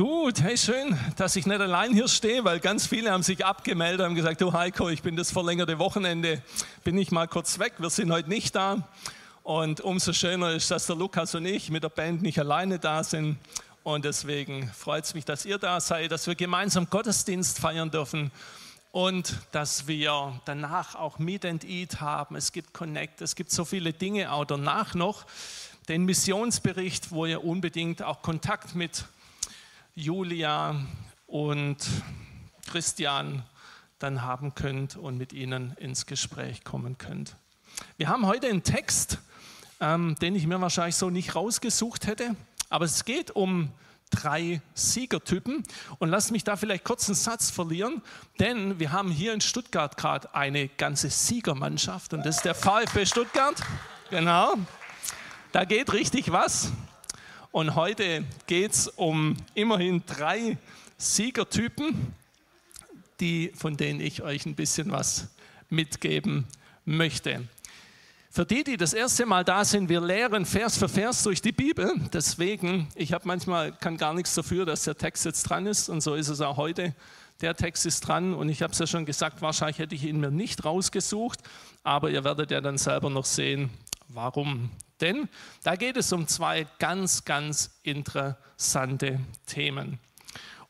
Gut, hey, schön, dass ich nicht allein hier stehe, weil ganz viele haben sich abgemeldet, haben gesagt, du Heiko, ich bin das verlängerte Wochenende, bin ich mal kurz weg, wir sind heute nicht da. Und umso schöner ist, dass der Lukas und ich mit der Band nicht alleine da sind. Und deswegen freut es mich, dass ihr da seid, dass wir gemeinsam Gottesdienst feiern dürfen und dass wir danach auch Meet and Eat haben. Es gibt Connect, es gibt so viele Dinge auch danach noch. Den Missionsbericht, wo ihr unbedingt auch Kontakt mit Julia und Christian dann haben könnt und mit ihnen ins Gespräch kommen könnt. Wir haben heute einen Text, ähm, den ich mir wahrscheinlich so nicht rausgesucht hätte, aber es geht um drei Siegertypen. Und lasst mich da vielleicht kurz einen Satz verlieren, denn wir haben hier in Stuttgart gerade eine ganze Siegermannschaft und das ist der VfB Stuttgart. Genau, da geht richtig was. Und heute geht es um immerhin drei Siegertypen, die, von denen ich euch ein bisschen was mitgeben möchte. Für die, die das erste Mal da sind, wir lehren Vers für Vers durch die Bibel. Deswegen, ich habe manchmal kann gar nichts dafür, dass der Text jetzt dran ist und so ist es auch heute. Der Text ist dran und ich habe es ja schon gesagt, wahrscheinlich hätte ich ihn mir nicht rausgesucht, aber ihr werdet ja dann selber noch sehen, warum. Denn da geht es um zwei ganz, ganz interessante Themen.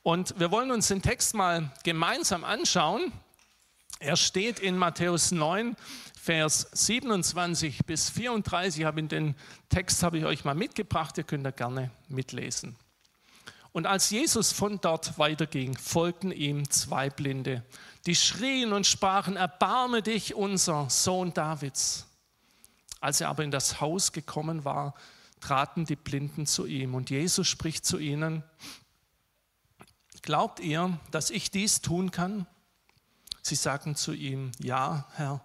Und wir wollen uns den Text mal gemeinsam anschauen. Er steht in Matthäus 9, Vers 27 bis 34. Ich habe den Text habe ich euch mal mitgebracht. Ihr könnt da gerne mitlesen. Und als Jesus von dort weiterging, folgten ihm zwei Blinde, die schrien und sprachen: Erbarme dich, unser Sohn Davids. Als er aber in das Haus gekommen war, traten die Blinden zu ihm. Und Jesus spricht zu ihnen: Glaubt ihr, dass ich dies tun kann? Sie sagten zu ihm: Ja, Herr.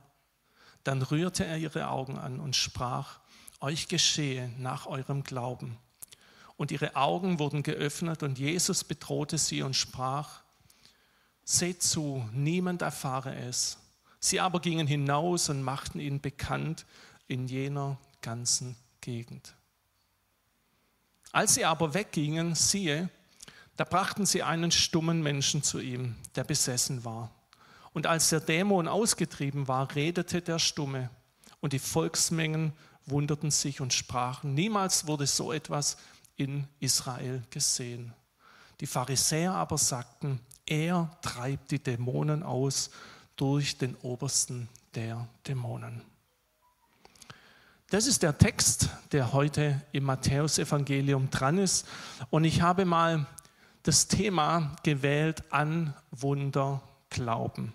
Dann rührte er ihre Augen an und sprach, euch geschehe nach eurem Glauben. Und ihre Augen wurden geöffnet und Jesus bedrohte sie und sprach, seht zu, niemand erfahre es. Sie aber gingen hinaus und machten ihn bekannt in jener ganzen Gegend. Als sie aber weggingen, siehe, da brachten sie einen stummen Menschen zu ihm, der besessen war. Und als der Dämon ausgetrieben war, redete der Stumme. Und die Volksmengen wunderten sich und sprachen, niemals wurde so etwas in Israel gesehen. Die Pharisäer aber sagten, er treibt die Dämonen aus durch den Obersten der Dämonen. Das ist der Text, der heute im Matthäusevangelium dran ist. Und ich habe mal das Thema gewählt an Wunder glauben.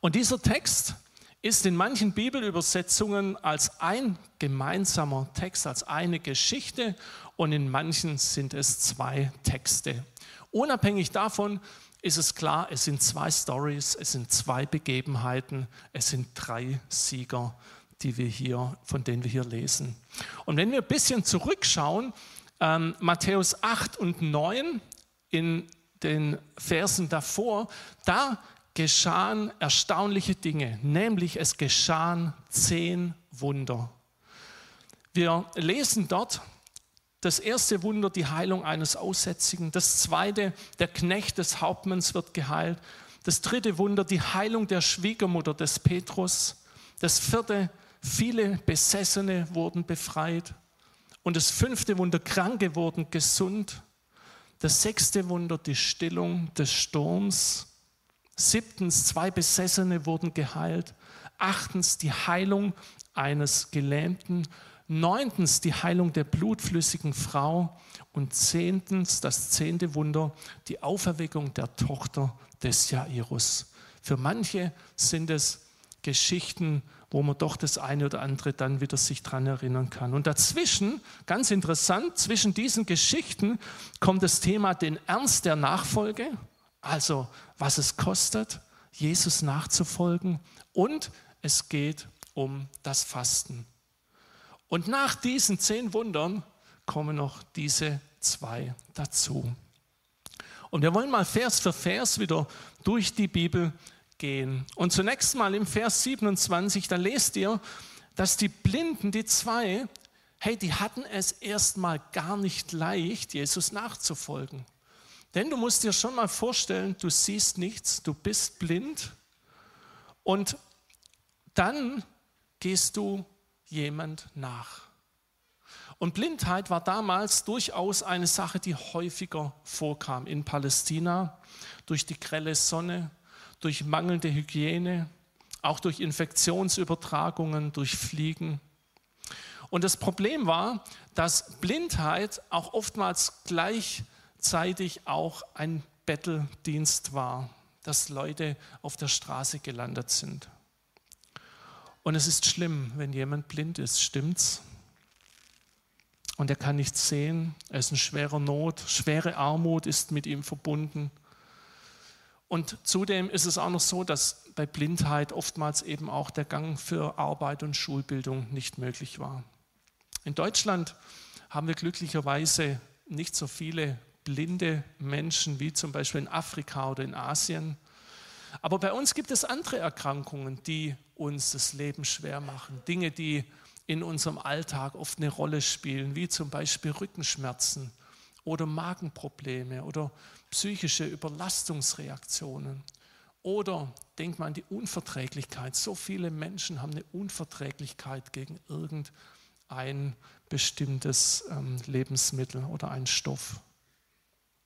Und dieser Text ist in manchen Bibelübersetzungen als ein gemeinsamer Text, als eine Geschichte und in manchen sind es zwei Texte. Unabhängig davon ist es klar, es sind zwei Stories, es sind zwei Begebenheiten, es sind drei Sieger, die wir hier, von denen wir hier lesen. Und wenn wir ein bisschen zurückschauen, ähm, Matthäus 8 und 9 in den Versen davor, da geschahen erstaunliche Dinge, nämlich es geschahen zehn Wunder. Wir lesen dort das erste Wunder, die Heilung eines Aussätzigen. Das zweite, der Knecht des Hauptmanns wird geheilt. Das dritte Wunder, die Heilung der Schwiegermutter des Petrus. Das vierte, viele Besessene wurden befreit. Und das fünfte Wunder, Kranke wurden gesund. Das sechste Wunder, die Stillung des Sturms. Siebtens, zwei Besessene wurden geheilt. Achtens, die Heilung eines Gelähmten. Neuntens, die Heilung der blutflüssigen Frau. Und zehntens, das zehnte Wunder, die Auferweckung der Tochter des Jairus. Für manche sind es Geschichten, wo man doch das eine oder andere dann wieder sich dran erinnern kann. Und dazwischen, ganz interessant, zwischen diesen Geschichten kommt das Thema den Ernst der Nachfolge also, was es kostet, Jesus nachzufolgen und es geht um das Fasten. Und nach diesen zehn Wundern kommen noch diese zwei dazu. Und wir wollen mal Vers für Vers wieder durch die Bibel gehen. Und zunächst mal im Vers 27, da lest ihr, dass die Blinden, die zwei, hey, die hatten es erstmal gar nicht leicht, Jesus nachzufolgen. Denn du musst dir schon mal vorstellen, du siehst nichts, du bist blind und dann gehst du jemand nach. Und Blindheit war damals durchaus eine Sache, die häufiger vorkam in Palästina, durch die grelle Sonne, durch mangelnde Hygiene, auch durch Infektionsübertragungen, durch Fliegen. Und das Problem war, dass Blindheit auch oftmals gleichzeitig auch ein Betteldienst war, dass Leute auf der Straße gelandet sind. Und es ist schlimm, wenn jemand blind ist, stimmt's? Und er kann nichts sehen, er ist in schwerer Not, schwere Armut ist mit ihm verbunden. Und zudem ist es auch noch so, dass bei Blindheit oftmals eben auch der Gang für Arbeit und Schulbildung nicht möglich war. In Deutschland haben wir glücklicherweise nicht so viele blinde Menschen wie zum Beispiel in Afrika oder in Asien. Aber bei uns gibt es andere Erkrankungen, die uns das Leben schwer machen. Dinge, die in unserem Alltag oft eine Rolle spielen, wie zum Beispiel Rückenschmerzen oder Magenprobleme oder psychische Überlastungsreaktionen. Oder denkt man an die Unverträglichkeit. So viele Menschen haben eine Unverträglichkeit gegen irgendein bestimmtes ähm, Lebensmittel oder einen Stoff.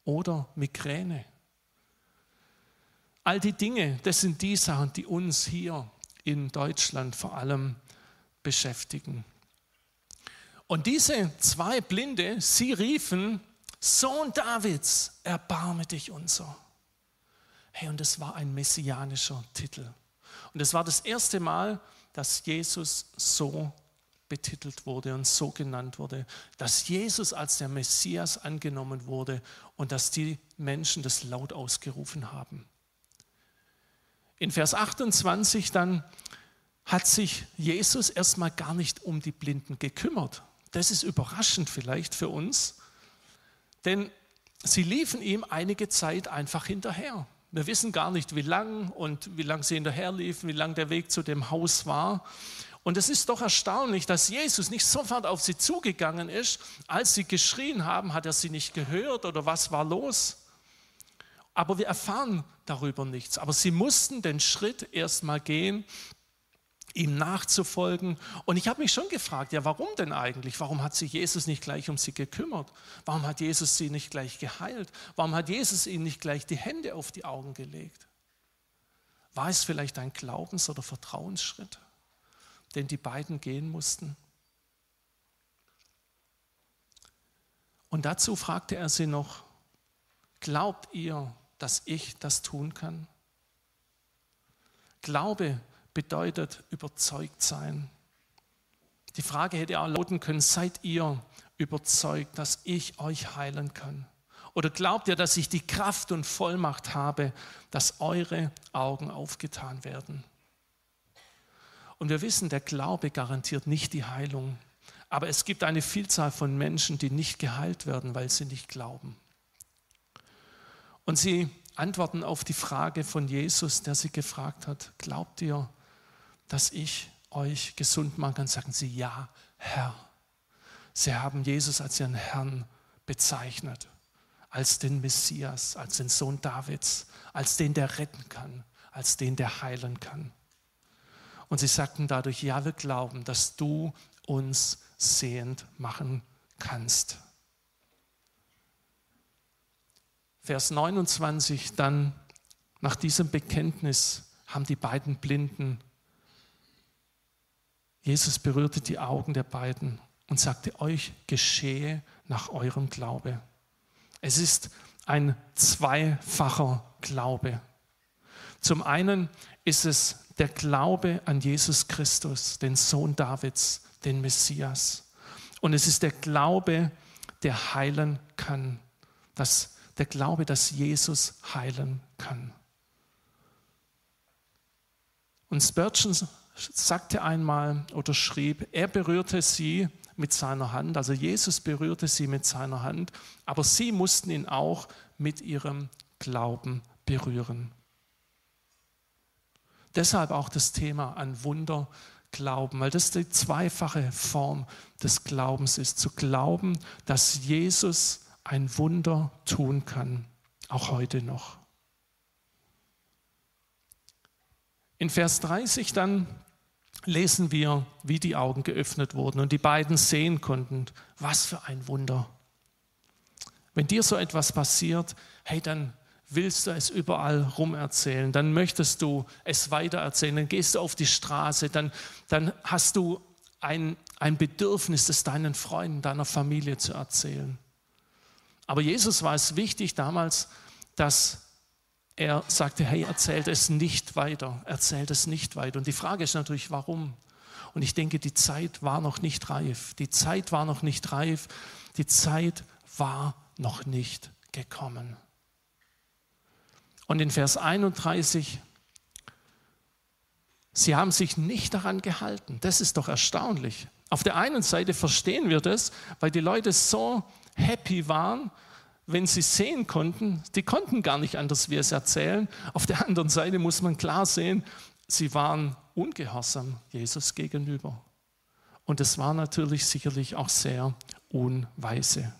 Oder Migräne. All die Dinge, das sind die Sachen, die uns hier in Deutschland vor allem beschäftigen. Und diese zwei Blinde, sie riefen, Sohn Davids, erbarme dich unser. Hey, und das war ein messianischer Titel. Und es war das erste Mal, dass Jesus so betitelt wurde und so genannt wurde, dass Jesus als der Messias angenommen wurde und dass die Menschen das laut ausgerufen haben. In Vers 28 dann hat sich Jesus erstmal gar nicht um die Blinden gekümmert. Das ist überraschend vielleicht für uns, denn sie liefen ihm einige Zeit einfach hinterher. Wir wissen gar nicht, wie lang und wie lang sie hinterherliefen, wie lang der Weg zu dem Haus war. Und es ist doch erstaunlich, dass Jesus nicht sofort auf sie zugegangen ist. Als sie geschrien haben, hat er sie nicht gehört oder was war los? Aber wir erfahren darüber nichts. Aber sie mussten den Schritt erstmal gehen, ihm nachzufolgen. Und ich habe mich schon gefragt, ja, warum denn eigentlich? Warum hat sich Jesus nicht gleich um sie gekümmert? Warum hat Jesus sie nicht gleich geheilt? Warum hat Jesus ihnen nicht gleich die Hände auf die Augen gelegt? War es vielleicht ein Glaubens- oder Vertrauensschritt, den die beiden gehen mussten? Und dazu fragte er sie noch, glaubt ihr, dass ich das tun kann? Glaube bedeutet überzeugt sein. Die Frage hätte auch lauten können, seid ihr überzeugt, dass ich euch heilen kann? Oder glaubt ihr, dass ich die Kraft und Vollmacht habe, dass eure Augen aufgetan werden? Und wir wissen, der Glaube garantiert nicht die Heilung. Aber es gibt eine Vielzahl von Menschen, die nicht geheilt werden, weil sie nicht glauben. Und sie antworten auf die Frage von Jesus, der sie gefragt hat, glaubt ihr, dass ich euch gesund machen kann, sagen sie, ja, Herr. Sie haben Jesus als ihren Herrn bezeichnet, als den Messias, als den Sohn Davids, als den, der retten kann, als den, der heilen kann. Und sie sagten dadurch, ja, wir glauben, dass du uns sehend machen kannst. Vers 29, dann nach diesem Bekenntnis haben die beiden Blinden Jesus berührte die Augen der beiden und sagte, euch geschehe nach eurem Glaube. Es ist ein zweifacher Glaube. Zum einen ist es der Glaube an Jesus Christus, den Sohn Davids, den Messias. Und es ist der Glaube, der heilen kann. Das, der Glaube, dass Jesus heilen kann. Und Spurgeon sagte einmal oder schrieb, er berührte sie mit seiner Hand, also Jesus berührte sie mit seiner Hand, aber sie mussten ihn auch mit ihrem Glauben berühren. Deshalb auch das Thema an Wunder glauben, weil das die zweifache Form des Glaubens ist. Zu glauben, dass Jesus ein Wunder tun kann, auch heute noch. In Vers 30 dann lesen wir, wie die Augen geöffnet wurden und die beiden sehen konnten. Was für ein Wunder. Wenn dir so etwas passiert, hey, dann willst du es überall rum erzählen, dann möchtest du es weitererzählen, dann gehst du auf die Straße, dann, dann hast du ein, ein Bedürfnis, es deinen Freunden, deiner Familie zu erzählen. Aber Jesus war es wichtig damals, dass er sagte, hey, erzählt es nicht weiter, erzählt es nicht weiter. Und die Frage ist natürlich, warum? Und ich denke, die Zeit war noch nicht reif. Die Zeit war noch nicht reif. Die Zeit war noch nicht gekommen. Und in Vers 31, sie haben sich nicht daran gehalten. Das ist doch erstaunlich. Auf der einen Seite verstehen wir das, weil die Leute so happy waren, wenn sie sehen konnten, die konnten gar nicht anders wie es erzählen. Auf der anderen Seite muss man klar sehen, sie waren ungehorsam Jesus gegenüber. Und es war natürlich sicherlich auch sehr unweise.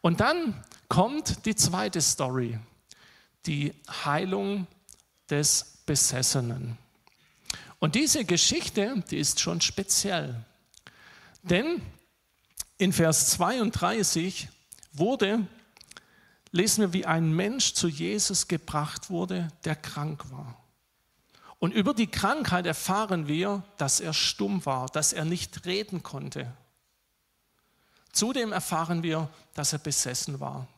Und dann kommt die zweite Story, die Heilung des Besessenen. Und diese Geschichte, die ist schon speziell. Denn in Vers 32 wurde, lesen wir, wie ein Mensch zu Jesus gebracht wurde, der krank war. Und über die Krankheit erfahren wir, dass er stumm war, dass er nicht reden konnte. Zudem erfahren wir, dass er besessen war.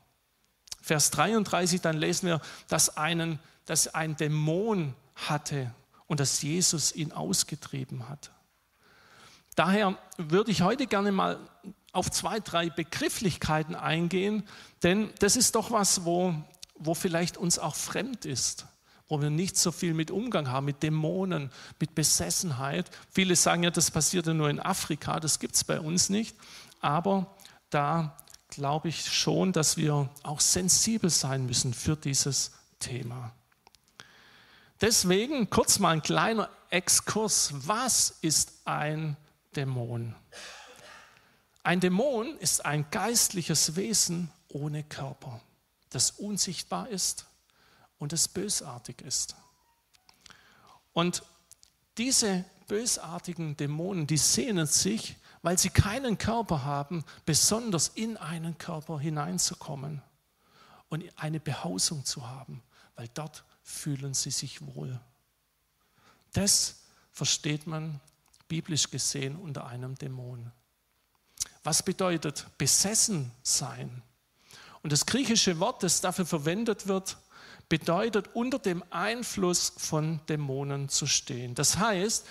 Vers 33, dann lesen wir, dass, einen, dass ein Dämon hatte und dass Jesus ihn ausgetrieben hat. Daher würde ich heute gerne mal auf zwei, drei Begrifflichkeiten eingehen, denn das ist doch was, wo, wo vielleicht uns auch fremd ist, wo wir nicht so viel mit Umgang haben, mit Dämonen, mit Besessenheit. Viele sagen ja, das passiert ja nur in Afrika, das gibt es bei uns nicht aber da glaube ich schon, dass wir auch sensibel sein müssen für dieses Thema. Deswegen kurz mal ein kleiner Exkurs. Was ist ein Dämon? Ein Dämon ist ein geistliches Wesen ohne Körper, das unsichtbar ist und das bösartig ist. Und diese bösartigen Dämonen, die sehnen sich weil sie keinen Körper haben, besonders in einen Körper hineinzukommen und eine Behausung zu haben, weil dort fühlen sie sich wohl. Das versteht man biblisch gesehen unter einem Dämon. Was bedeutet besessen sein? Und das griechische Wort, das dafür verwendet wird, bedeutet unter dem Einfluss von Dämonen zu stehen. Das heißt,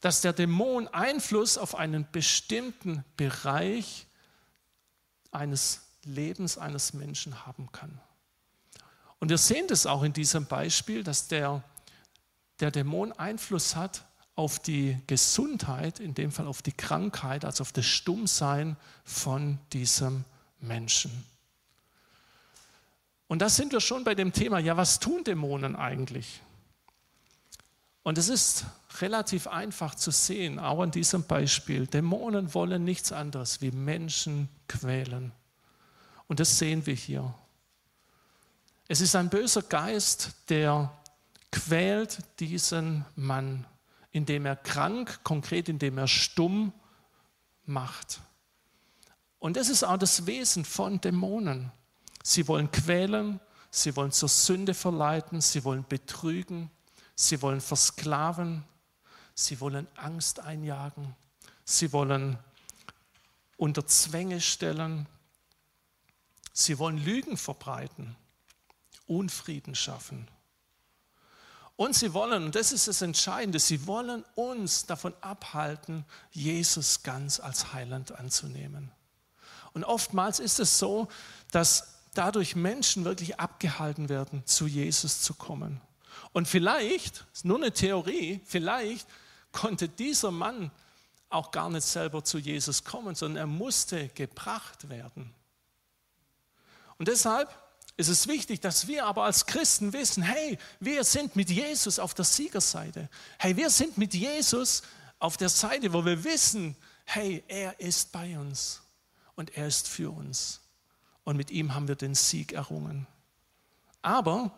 dass der Dämon Einfluss auf einen bestimmten Bereich eines Lebens eines Menschen haben kann. Und wir sehen das auch in diesem Beispiel, dass der, der Dämon Einfluss hat auf die Gesundheit, in dem Fall auf die Krankheit, also auf das Stummsein von diesem Menschen. Und da sind wir schon bei dem Thema, ja, was tun Dämonen eigentlich? Und es ist relativ einfach zu sehen, auch an diesem Beispiel. Dämonen wollen nichts anderes wie Menschen quälen. Und das sehen wir hier. Es ist ein böser Geist, der quält diesen Mann, indem er krank, konkret indem er stumm macht. Und das ist auch das Wesen von Dämonen. Sie wollen quälen, sie wollen zur Sünde verleiten, sie wollen betrügen, Sie wollen versklaven, sie wollen Angst einjagen, sie wollen unter Zwänge stellen, sie wollen Lügen verbreiten, Unfrieden schaffen. Und sie wollen, und das ist das Entscheidende, sie wollen uns davon abhalten, Jesus ganz als Heiland anzunehmen. Und oftmals ist es so, dass dadurch Menschen wirklich abgehalten werden, zu Jesus zu kommen. Und vielleicht, ist nur eine Theorie, vielleicht konnte dieser Mann auch gar nicht selber zu Jesus kommen, sondern er musste gebracht werden. Und deshalb ist es wichtig, dass wir aber als Christen wissen, hey, wir sind mit Jesus auf der Siegerseite. Hey, wir sind mit Jesus auf der Seite, wo wir wissen, hey, er ist bei uns und er ist für uns. Und mit ihm haben wir den Sieg errungen. Aber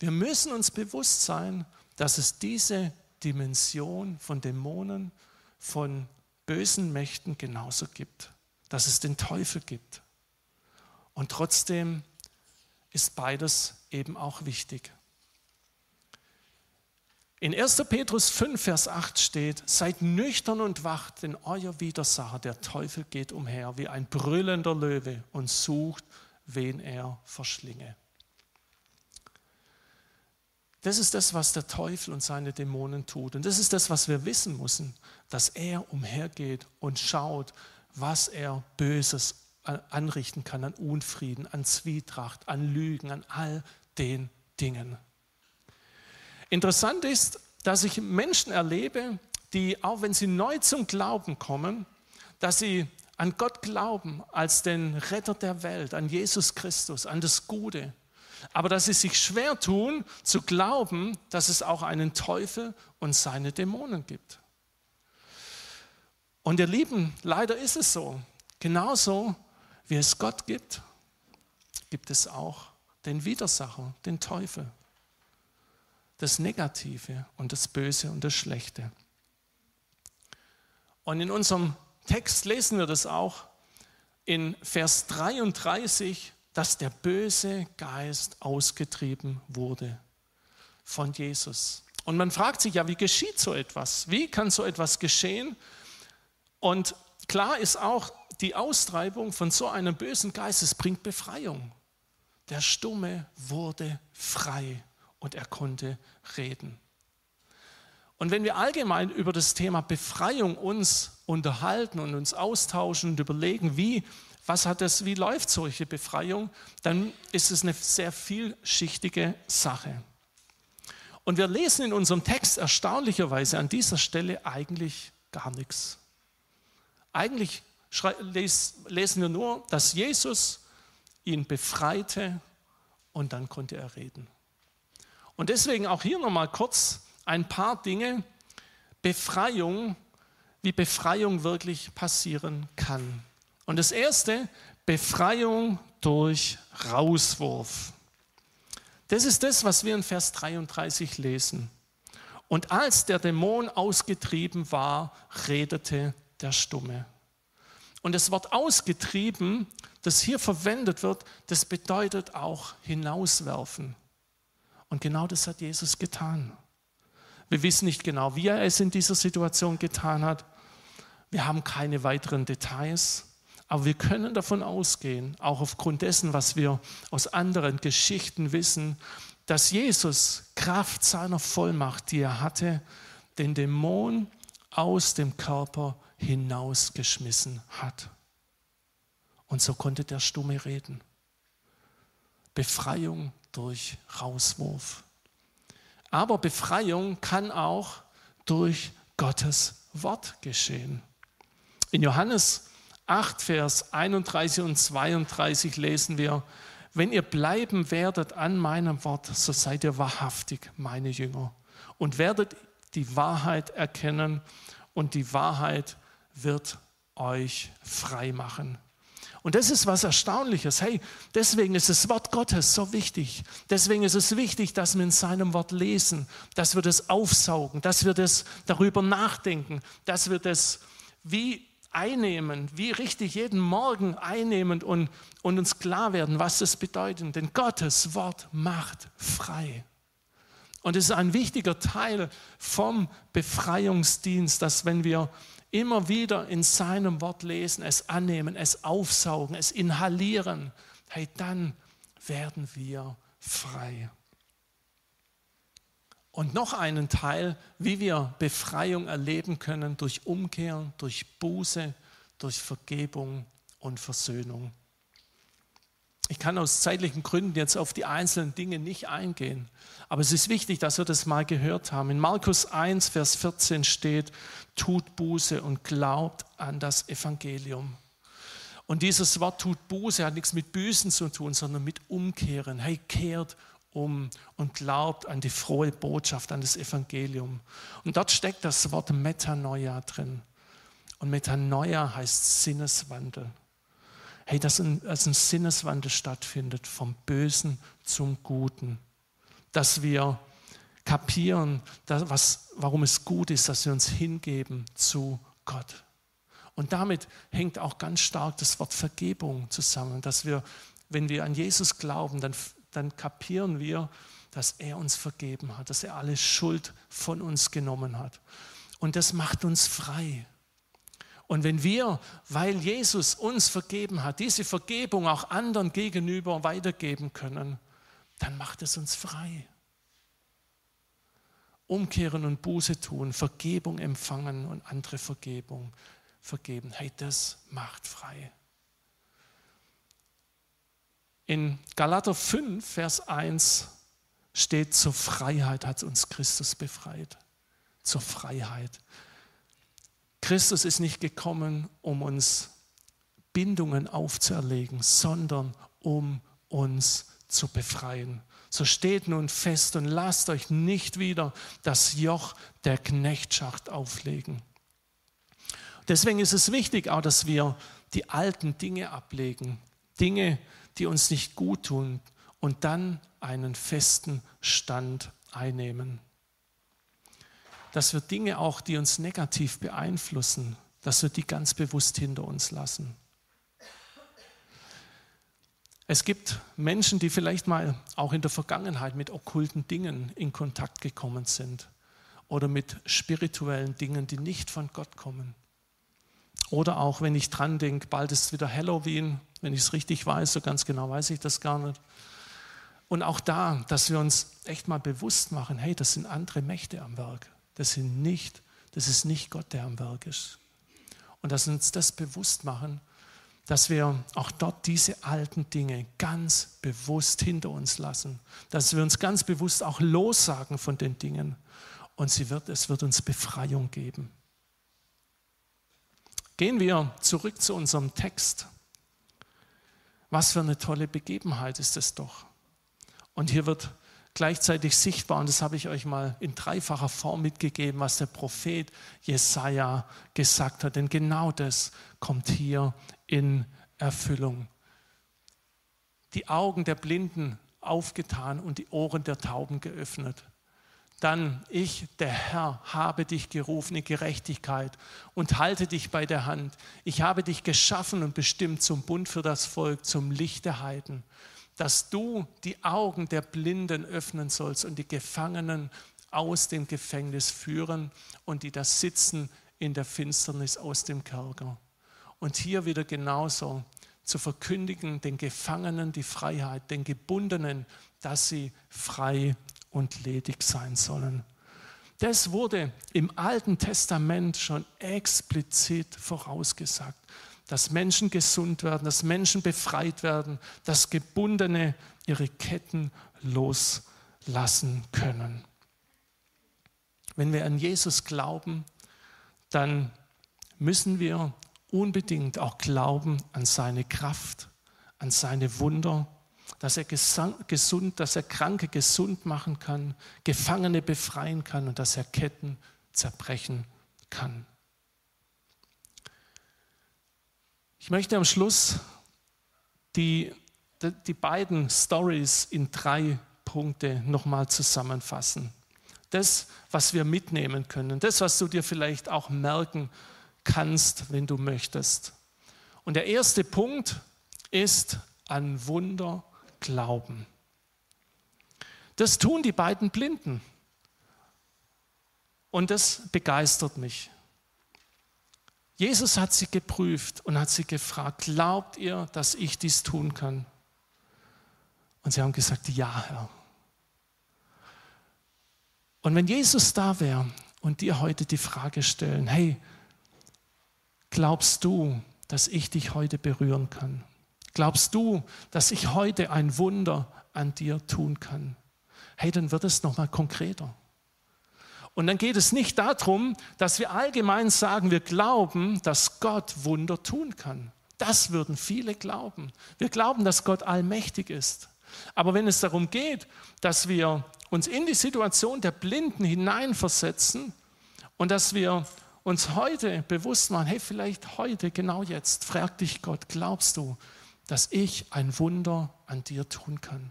wir müssen uns bewusst sein, dass es diese Dimension von Dämonen, von bösen Mächten genauso gibt. Dass es den Teufel gibt. Und trotzdem ist beides eben auch wichtig. In 1. Petrus 5, Vers 8 steht, seid nüchtern und wacht, denn euer Widersacher, der Teufel, geht umher wie ein brüllender Löwe und sucht, wen er verschlinge. Das ist das, was der Teufel und seine Dämonen tut. Und das ist das, was wir wissen müssen, dass er umhergeht und schaut, was er Böses anrichten kann an Unfrieden, an Zwietracht, an Lügen, an all den Dingen. Interessant ist, dass ich Menschen erlebe, die, auch wenn sie neu zum Glauben kommen, dass sie an Gott glauben als den Retter der Welt, an Jesus Christus, an das Gute, aber dass sie sich schwer tun zu glauben, dass es auch einen Teufel und seine Dämonen gibt. Und ihr Lieben, leider ist es so. Genauso wie es Gott gibt, gibt es auch den Widersacher, den Teufel. Das Negative und das Böse und das Schlechte. Und in unserem Text lesen wir das auch in Vers 33, dass der böse Geist ausgetrieben wurde von Jesus. Und man fragt sich ja, wie geschieht so etwas? Wie kann so etwas geschehen? Und klar ist auch, die Austreibung von so einem bösen Geist, es bringt Befreiung. Der Stumme wurde frei und er konnte reden. Und wenn wir allgemein über das Thema Befreiung uns unterhalten und uns austauschen und überlegen, wie, was hat das, wie läuft solche Befreiung, dann ist es eine sehr vielschichtige Sache. Und wir lesen in unserem Text erstaunlicherweise an dieser Stelle eigentlich gar nichts. Eigentlich lesen wir nur, dass Jesus ihn befreite und dann konnte er reden. Und deswegen auch hier nochmal kurz ein paar Dinge, Befreiung, wie Befreiung wirklich passieren kann. Und das erste, Befreiung durch Rauswurf. Das ist das, was wir in Vers 33 lesen. Und als der Dämon ausgetrieben war, redete der Stumme. Und das Wort ausgetrieben, das hier verwendet wird, das bedeutet auch hinauswerfen. Und genau das hat Jesus getan. Wir wissen nicht genau, wie er es in dieser Situation getan hat. Wir haben keine weiteren Details. Aber wir können davon ausgehen, auch aufgrund dessen, was wir aus anderen Geschichten wissen, dass Jesus Kraft seiner Vollmacht, die er hatte, den Dämon aus dem Körper hinausgeschmissen hat. Und so konnte der Stumme reden. Befreiung durch Rauswurf. Aber Befreiung kann auch durch Gottes Wort geschehen. In Johannes 8, Vers 31 und 32 lesen wir, wenn ihr bleiben werdet an meinem Wort, so seid ihr wahrhaftig meine Jünger und werdet die Wahrheit erkennen und die Wahrheit wird euch frei machen. Und das ist was Erstaunliches. Hey, deswegen ist das Wort Gottes so wichtig. Deswegen ist es wichtig, dass wir in seinem Wort lesen, dass wir das aufsaugen, dass wir das darüber nachdenken, dass wir das wie einnehmen, wie richtig jeden Morgen einnehmen und, und uns klar werden, was das bedeutet. Denn Gottes Wort macht frei. Und es ist ein wichtiger Teil vom Befreiungsdienst, dass wenn wir immer wieder in seinem Wort lesen, es annehmen, es aufsaugen, es inhalieren, hey, dann werden wir frei. Und noch einen Teil, wie wir Befreiung erleben können durch Umkehr, durch Buße, durch Vergebung und Versöhnung. Ich kann aus zeitlichen Gründen jetzt auf die einzelnen Dinge nicht eingehen, aber es ist wichtig, dass wir das mal gehört haben. In Markus 1, Vers 14 steht, tut Buße und glaubt an das Evangelium. Und dieses Wort tut Buße, hat nichts mit Büßen zu tun, sondern mit Umkehren. Hey, kehrt um und glaubt an die frohe Botschaft, an das Evangelium. Und dort steckt das Wort Metanoia drin. Und Metanoia heißt Sinneswandel. Hey, dass ein, dass ein Sinneswandel stattfindet vom Bösen zum Guten. Dass wir kapieren, dass, was, warum es gut ist, dass wir uns hingeben zu Gott. Und damit hängt auch ganz stark das Wort Vergebung zusammen, dass wir, wenn wir an Jesus glauben, dann, dann kapieren wir, dass er uns vergeben hat, dass er alle Schuld von uns genommen hat. Und das macht uns frei. Und wenn wir, weil Jesus uns vergeben hat, diese Vergebung auch anderen gegenüber weitergeben können, dann macht es uns frei. Umkehren und Buße tun, Vergebung empfangen und andere Vergebung vergeben. Hey, das macht frei. In Galater 5, Vers 1 steht, zur Freiheit hat uns Christus befreit. Zur Freiheit. Christus ist nicht gekommen, um uns Bindungen aufzuerlegen, sondern um uns zu befreien. So steht nun fest und lasst euch nicht wieder das Joch der Knechtschaft auflegen. Deswegen ist es wichtig auch, dass wir die alten Dinge ablegen, Dinge, die uns nicht gut tun und dann einen festen Stand einnehmen dass wir Dinge auch, die uns negativ beeinflussen, dass wir die ganz bewusst hinter uns lassen. Es gibt Menschen, die vielleicht mal auch in der Vergangenheit mit okkulten Dingen in Kontakt gekommen sind oder mit spirituellen Dingen, die nicht von Gott kommen. Oder auch, wenn ich dran denke, bald ist wieder Halloween, wenn ich es richtig weiß, so ganz genau weiß ich das gar nicht. Und auch da, dass wir uns echt mal bewusst machen, hey, das sind andere Mächte am Werk. Das, sind nicht, das ist nicht Gott, der am Werk ist. Und dass wir uns das bewusst machen, dass wir auch dort diese alten Dinge ganz bewusst hinter uns lassen, dass wir uns ganz bewusst auch lossagen von den Dingen und sie wird, es wird uns Befreiung geben. Gehen wir zurück zu unserem Text. Was für eine tolle Begebenheit ist es doch. Und hier wird gleichzeitig sichtbar, und das habe ich euch mal in dreifacher Form mitgegeben, was der Prophet Jesaja gesagt hat. Denn genau das kommt hier in Erfüllung. Die Augen der Blinden aufgetan und die Ohren der Tauben geöffnet. Dann, ich, der Herr, habe dich gerufen in Gerechtigkeit und halte dich bei der Hand. Ich habe dich geschaffen und bestimmt zum Bund für das Volk, zum Licht der Heiden dass du die Augen der Blinden öffnen sollst und die Gefangenen aus dem Gefängnis führen und die das Sitzen in der Finsternis aus dem Kerker. Und hier wieder genauso zu verkündigen, den Gefangenen die Freiheit, den Gebundenen, dass sie frei und ledig sein sollen. Das wurde im Alten Testament schon explizit vorausgesagt dass Menschen gesund werden, dass Menschen befreit werden, dass Gebundene ihre Ketten loslassen können. Wenn wir an Jesus glauben, dann müssen wir unbedingt auch glauben an seine Kraft, an seine Wunder, dass er gesund, dass er Kranke gesund machen kann, Gefangene befreien kann und dass er Ketten zerbrechen kann. Ich möchte am Schluss die, die beiden Stories in drei Punkte nochmal zusammenfassen. Das, was wir mitnehmen können, das, was du dir vielleicht auch merken kannst, wenn du möchtest. Und der erste Punkt ist an Wunder glauben. Das tun die beiden Blinden. Und das begeistert mich. Jesus hat sie geprüft und hat sie gefragt, glaubt ihr, dass ich dies tun kann? Und sie haben gesagt, ja, Herr. Und wenn Jesus da wäre und dir heute die Frage stellen, hey, glaubst du, dass ich dich heute berühren kann? Glaubst du, dass ich heute ein Wunder an dir tun kann? Hey, dann wird es nochmal konkreter. Und dann geht es nicht darum, dass wir allgemein sagen, wir glauben, dass Gott Wunder tun kann. Das würden viele glauben. Wir glauben, dass Gott allmächtig ist. Aber wenn es darum geht, dass wir uns in die Situation der Blinden hineinversetzen und dass wir uns heute bewusst machen, hey, vielleicht heute, genau jetzt, frag dich Gott, glaubst du, dass ich ein Wunder an dir tun kann?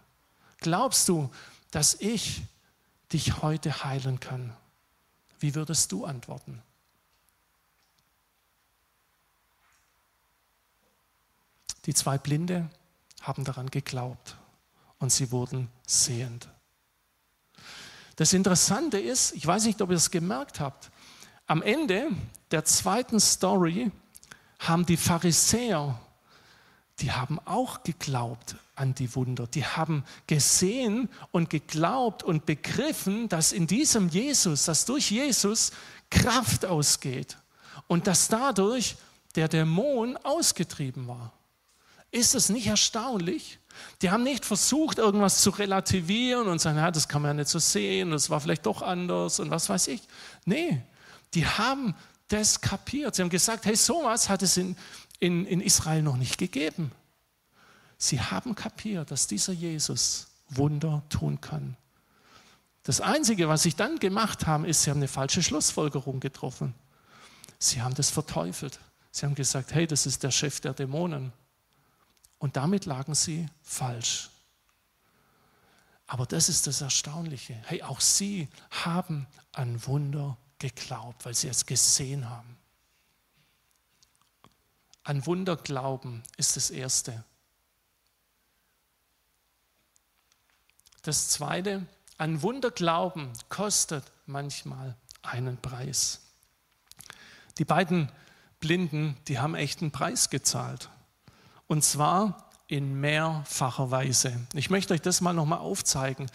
Glaubst du, dass ich dich heute heilen kann? Wie würdest du antworten? Die zwei Blinde haben daran geglaubt und sie wurden sehend. Das Interessante ist, ich weiß nicht, ob ihr es gemerkt habt, am Ende der zweiten Story haben die Pharisäer, die haben auch geglaubt an die Wunder. Die haben gesehen und geglaubt und begriffen, dass in diesem Jesus, dass durch Jesus Kraft ausgeht und dass dadurch der Dämon ausgetrieben war. Ist es nicht erstaunlich? Die haben nicht versucht, irgendwas zu relativieren und sagen, ja, das kann man ja nicht so sehen, das war vielleicht doch anders und was weiß ich. Nee, die haben das kapiert. Sie haben gesagt, hey, sowas hat es in, in, in Israel noch nicht gegeben. Sie haben kapiert, dass dieser Jesus Wunder tun kann. Das Einzige, was sie dann gemacht haben, ist, sie haben eine falsche Schlussfolgerung getroffen. Sie haben das verteufelt. Sie haben gesagt, hey, das ist der Chef der Dämonen. Und damit lagen sie falsch. Aber das ist das Erstaunliche. Hey, auch sie haben an Wunder geglaubt, weil sie es gesehen haben. An Wunder glauben ist das Erste. Das Zweite, an Wunder glauben kostet manchmal einen Preis. Die beiden Blinden, die haben echt einen Preis gezahlt. Und zwar in mehrfacher Weise. Ich möchte euch das mal nochmal aufzeigen.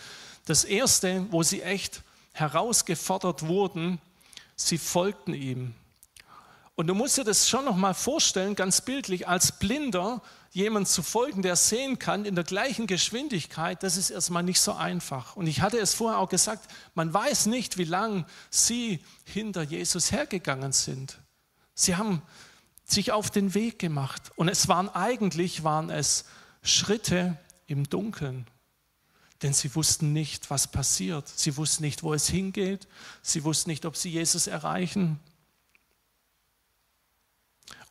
Das erste, wo sie echt herausgefordert wurden, sie folgten ihm. Und du musst dir das schon nochmal vorstellen, ganz bildlich, als Blinder jemand zu folgen, der sehen kann in der gleichen Geschwindigkeit, das ist erstmal nicht so einfach. Und ich hatte es vorher auch gesagt, man weiß nicht, wie lange sie hinter Jesus hergegangen sind. Sie haben sich auf den Weg gemacht. Und es waren eigentlich, waren es Schritte im Dunkeln. Denn sie wussten nicht, was passiert. Sie wussten nicht, wo es hingeht. Sie wussten nicht, ob sie Jesus erreichen.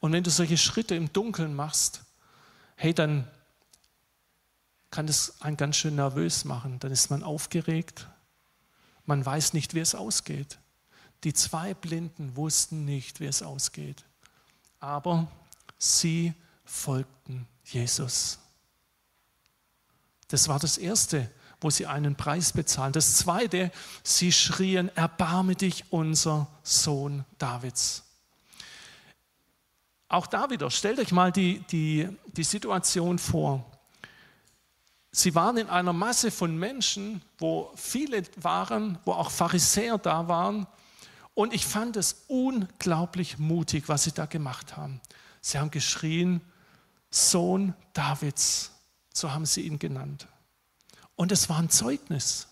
Und wenn du solche Schritte im Dunkeln machst, hey, dann kann das einen ganz schön nervös machen. Dann ist man aufgeregt. Man weiß nicht, wie es ausgeht. Die zwei Blinden wussten nicht, wie es ausgeht aber sie folgten Jesus. Das war das Erste, wo sie einen Preis bezahlen. Das Zweite, sie schrien, erbarme dich, unser Sohn Davids. Auch da wieder, stellt euch mal die, die, die Situation vor. Sie waren in einer Masse von Menschen, wo viele waren, wo auch Pharisäer da waren, und ich fand es unglaublich mutig, was sie da gemacht haben. Sie haben geschrien, Sohn Davids, so haben sie ihn genannt. Und es war ein Zeugnis.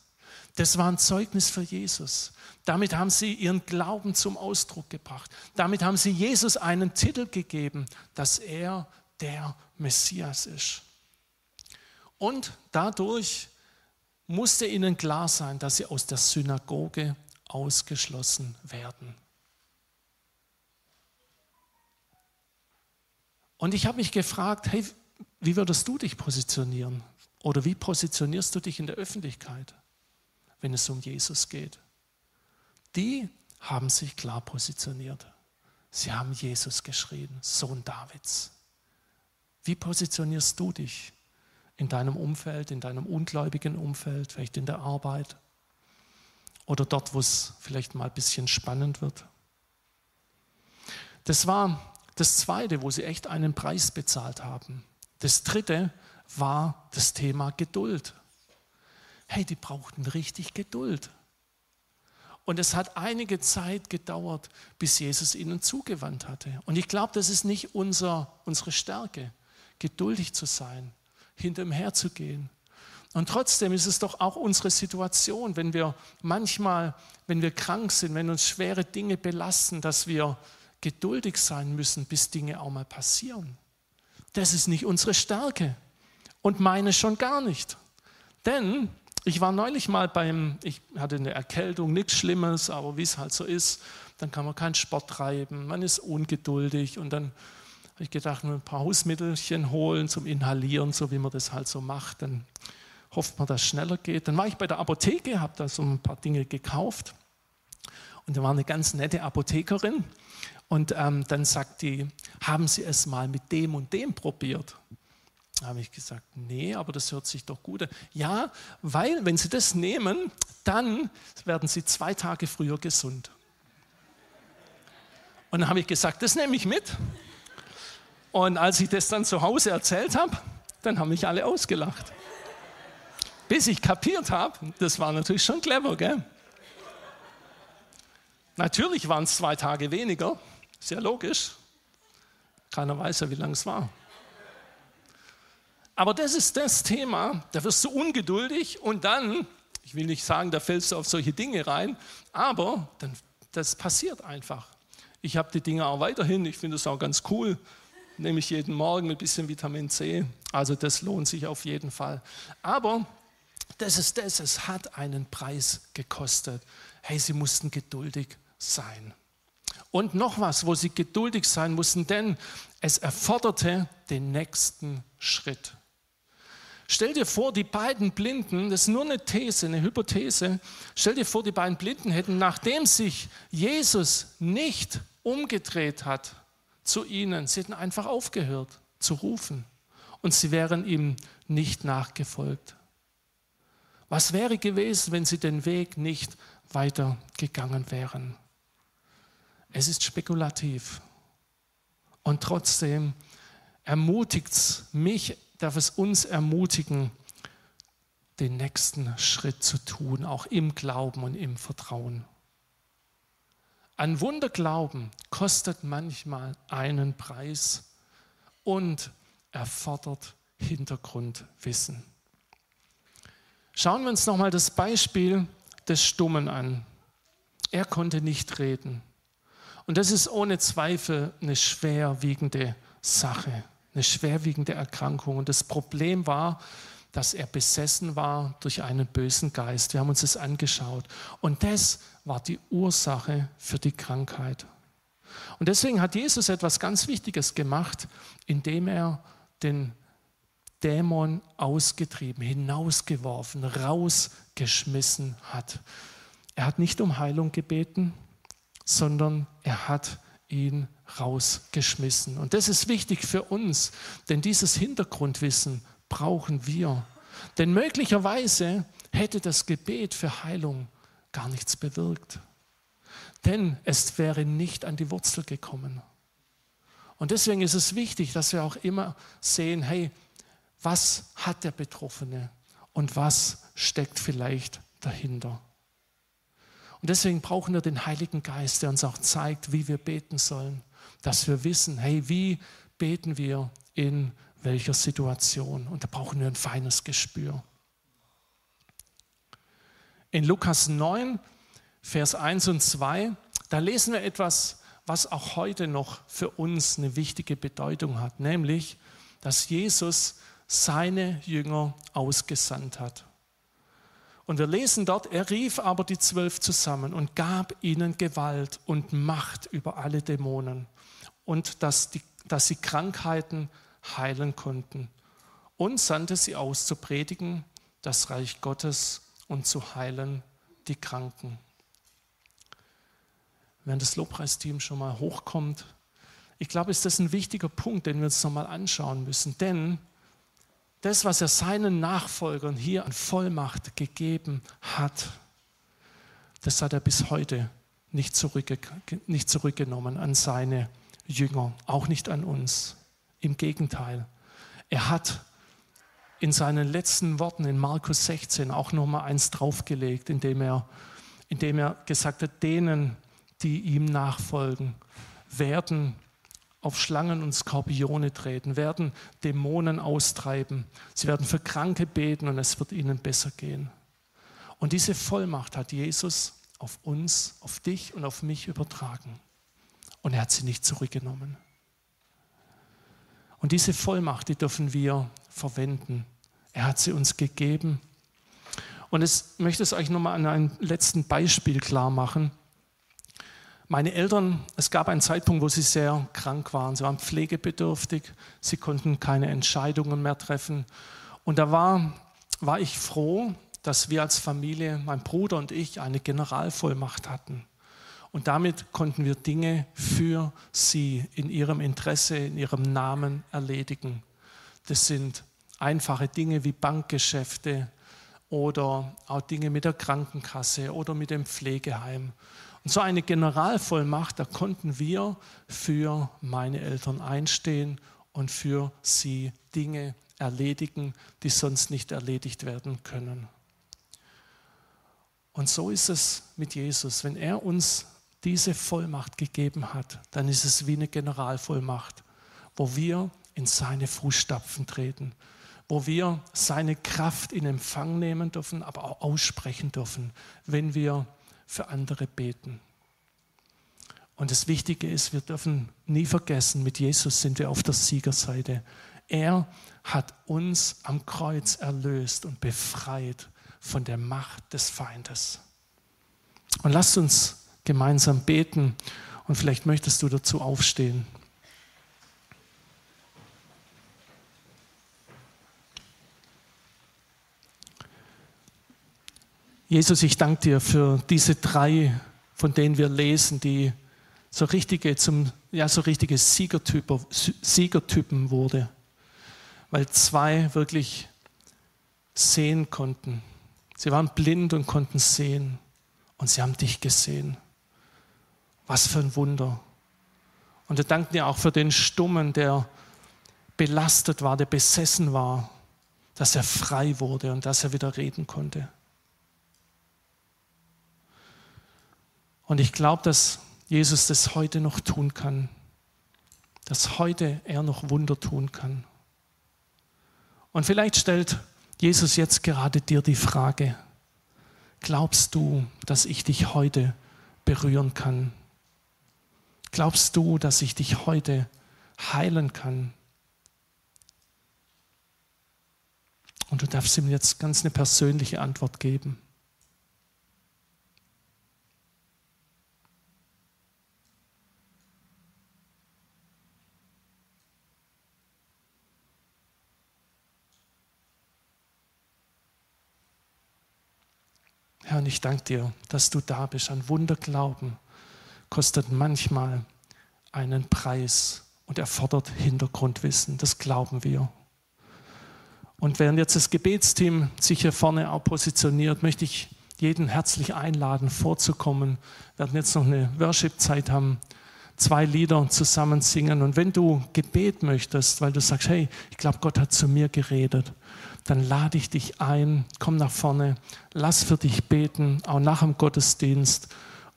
Das war ein Zeugnis für Jesus. Damit haben sie ihren Glauben zum Ausdruck gebracht. Damit haben sie Jesus einen Titel gegeben, dass er der Messias ist. Und dadurch musste ihnen klar sein, dass sie aus der Synagoge ausgeschlossen werden. Und ich habe mich gefragt, hey, wie würdest du dich positionieren? Oder wie positionierst du dich in der Öffentlichkeit, wenn es um Jesus geht? Die haben sich klar positioniert. Sie haben Jesus geschrien, Sohn Davids. Wie positionierst du dich in deinem Umfeld, in deinem ungläubigen Umfeld, vielleicht in der Arbeit? oder dort, wo es vielleicht mal ein bisschen spannend wird. Das war das Zweite, wo sie echt einen Preis bezahlt haben. Das Dritte war das Thema Geduld. Hey, die brauchten richtig Geduld. Und es hat einige Zeit gedauert, bis Jesus ihnen zugewandt hatte. Und ich glaube, das ist nicht unser, unsere Stärke, geduldig zu sein, hinter ihm herzugehen, und trotzdem ist es doch auch unsere Situation, wenn wir manchmal, wenn wir krank sind, wenn uns schwere Dinge belasten, dass wir geduldig sein müssen, bis Dinge auch mal passieren. das ist nicht unsere Stärke und meine schon gar nicht. Denn ich war neulich mal beim, ich hatte eine Erkältung, nichts Schlimmes, aber wie es halt so ist, dann kann man keinen Sport treiben, man ist ungeduldig und dann habe ich gedacht, ein paar Hausmittelchen holen zum Inhalieren, so wie man das halt so macht, dann hofft man, dass es schneller geht. Dann war ich bei der Apotheke, habe da so ein paar Dinge gekauft und da war eine ganz nette Apothekerin und ähm, dann sagt die, haben Sie es mal mit dem und dem probiert? Da habe ich gesagt, nee, aber das hört sich doch gut an. Ja, weil wenn Sie das nehmen, dann werden Sie zwei Tage früher gesund. Und dann habe ich gesagt, das nehme ich mit. Und als ich das dann zu Hause erzählt habe, dann haben mich alle ausgelacht. Bis ich kapiert habe, das war natürlich schon clever, gell? Natürlich waren es zwei Tage weniger, sehr logisch. Keiner weiß ja, wie lange es war. Aber das ist das Thema, da wirst du ungeduldig und dann, ich will nicht sagen, da fällst du auf solche Dinge rein, aber dann, das passiert einfach. Ich habe die Dinge auch weiterhin, ich finde es auch ganz cool, nehme ich jeden Morgen ein bisschen Vitamin C, also das lohnt sich auf jeden Fall. Aber das ist das, es hat einen Preis gekostet. Hey, sie mussten geduldig sein. Und noch was, wo sie geduldig sein mussten, denn es erforderte den nächsten Schritt. Stell dir vor, die beiden Blinden, das ist nur eine These, eine Hypothese, stell dir vor, die beiden Blinden hätten, nachdem sich Jesus nicht umgedreht hat zu ihnen, sie hätten einfach aufgehört zu rufen und sie wären ihm nicht nachgefolgt. Was wäre gewesen, wenn sie den Weg nicht weitergegangen wären? Es ist spekulativ. Und trotzdem ermutigt es mich, darf es uns ermutigen, den nächsten Schritt zu tun, auch im Glauben und im Vertrauen. An Wunder glauben kostet manchmal einen Preis und erfordert Hintergrundwissen. Schauen wir uns nochmal das Beispiel des Stummen an. Er konnte nicht reden. Und das ist ohne Zweifel eine schwerwiegende Sache, eine schwerwiegende Erkrankung. Und das Problem war, dass er besessen war durch einen bösen Geist. Wir haben uns das angeschaut. Und das war die Ursache für die Krankheit. Und deswegen hat Jesus etwas ganz Wichtiges gemacht, indem er den Dämon ausgetrieben, hinausgeworfen, rausgeschmissen hat. Er hat nicht um Heilung gebeten, sondern er hat ihn rausgeschmissen. Und das ist wichtig für uns, denn dieses Hintergrundwissen brauchen wir. Denn möglicherweise hätte das Gebet für Heilung gar nichts bewirkt. Denn es wäre nicht an die Wurzel gekommen. Und deswegen ist es wichtig, dass wir auch immer sehen, hey, was hat der Betroffene und was steckt vielleicht dahinter. Und deswegen brauchen wir den Heiligen Geist, der uns auch zeigt, wie wir beten sollen, dass wir wissen, hey, wie beten wir in welcher Situation. Und da brauchen wir ein feines Gespür. In Lukas 9, Vers 1 und 2, da lesen wir etwas, was auch heute noch für uns eine wichtige Bedeutung hat, nämlich, dass Jesus seine Jünger ausgesandt hat. Und wir lesen dort, er rief aber die zwölf zusammen und gab ihnen Gewalt und Macht über alle Dämonen und dass, die, dass sie Krankheiten heilen konnten und sandte sie aus zu predigen das Reich Gottes und zu heilen die Kranken. Wenn das Lobpreisteam schon mal hochkommt, ich glaube, ist das ein wichtiger Punkt, den wir uns nochmal anschauen müssen. Denn das, was er seinen Nachfolgern hier an Vollmacht gegeben hat, das hat er bis heute nicht, zurückge nicht zurückgenommen an seine Jünger, auch nicht an uns. Im Gegenteil, er hat in seinen letzten Worten in Markus 16 auch noch mal eins draufgelegt, indem er, indem er gesagt hat, denen, die ihm nachfolgen, werden auf Schlangen und Skorpione treten, werden Dämonen austreiben, sie werden für Kranke beten und es wird ihnen besser gehen. Und diese Vollmacht hat Jesus auf uns, auf dich und auf mich übertragen. Und er hat sie nicht zurückgenommen. Und diese Vollmacht, die dürfen wir verwenden. Er hat sie uns gegeben. Und ich möchte es euch nochmal an einem letzten Beispiel klar machen. Meine Eltern, es gab einen Zeitpunkt, wo sie sehr krank waren. Sie waren pflegebedürftig, sie konnten keine Entscheidungen mehr treffen. Und da war, war ich froh, dass wir als Familie, mein Bruder und ich, eine Generalvollmacht hatten. Und damit konnten wir Dinge für sie in ihrem Interesse, in ihrem Namen erledigen. Das sind einfache Dinge wie Bankgeschäfte oder auch Dinge mit der Krankenkasse oder mit dem Pflegeheim. Und so eine Generalvollmacht, da konnten wir für meine Eltern einstehen und für sie Dinge erledigen, die sonst nicht erledigt werden können. Und so ist es mit Jesus. Wenn er uns diese Vollmacht gegeben hat, dann ist es wie eine Generalvollmacht, wo wir in seine Fußstapfen treten, wo wir seine Kraft in Empfang nehmen dürfen, aber auch aussprechen dürfen, wenn wir für andere beten. Und das Wichtige ist, wir dürfen nie vergessen, mit Jesus sind wir auf der Siegerseite. Er hat uns am Kreuz erlöst und befreit von der Macht des Feindes. Und lasst uns gemeinsam beten und vielleicht möchtest du dazu aufstehen. Jesus, ich danke dir für diese drei, von denen wir lesen, die so richtige, zum, ja, so richtige Siegertypen, Siegertypen wurde. Weil zwei wirklich sehen konnten. Sie waren blind und konnten sehen. Und sie haben dich gesehen. Was für ein Wunder. Und wir danken dir auch für den Stummen, der belastet war, der besessen war, dass er frei wurde und dass er wieder reden konnte. Und ich glaube, dass Jesus das heute noch tun kann, dass heute er noch Wunder tun kann. Und vielleicht stellt Jesus jetzt gerade dir die Frage, glaubst du, dass ich dich heute berühren kann? Glaubst du, dass ich dich heute heilen kann? Und du darfst ihm jetzt ganz eine persönliche Antwort geben. Herr, ich danke dir, dass du da bist. An Wunder glauben kostet manchmal einen Preis und erfordert Hintergrundwissen. Das glauben wir. Und während jetzt das Gebetsteam sich hier vorne auch positioniert, möchte ich jeden herzlich einladen, vorzukommen. Wir werden jetzt noch eine Worship-Zeit haben, zwei Lieder zusammen singen. Und wenn du Gebet möchtest, weil du sagst, hey, ich glaube, Gott hat zu mir geredet, dann lade ich dich ein, komm nach vorne, lass für dich beten, auch nach dem Gottesdienst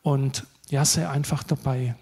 und ja, sei einfach dabei.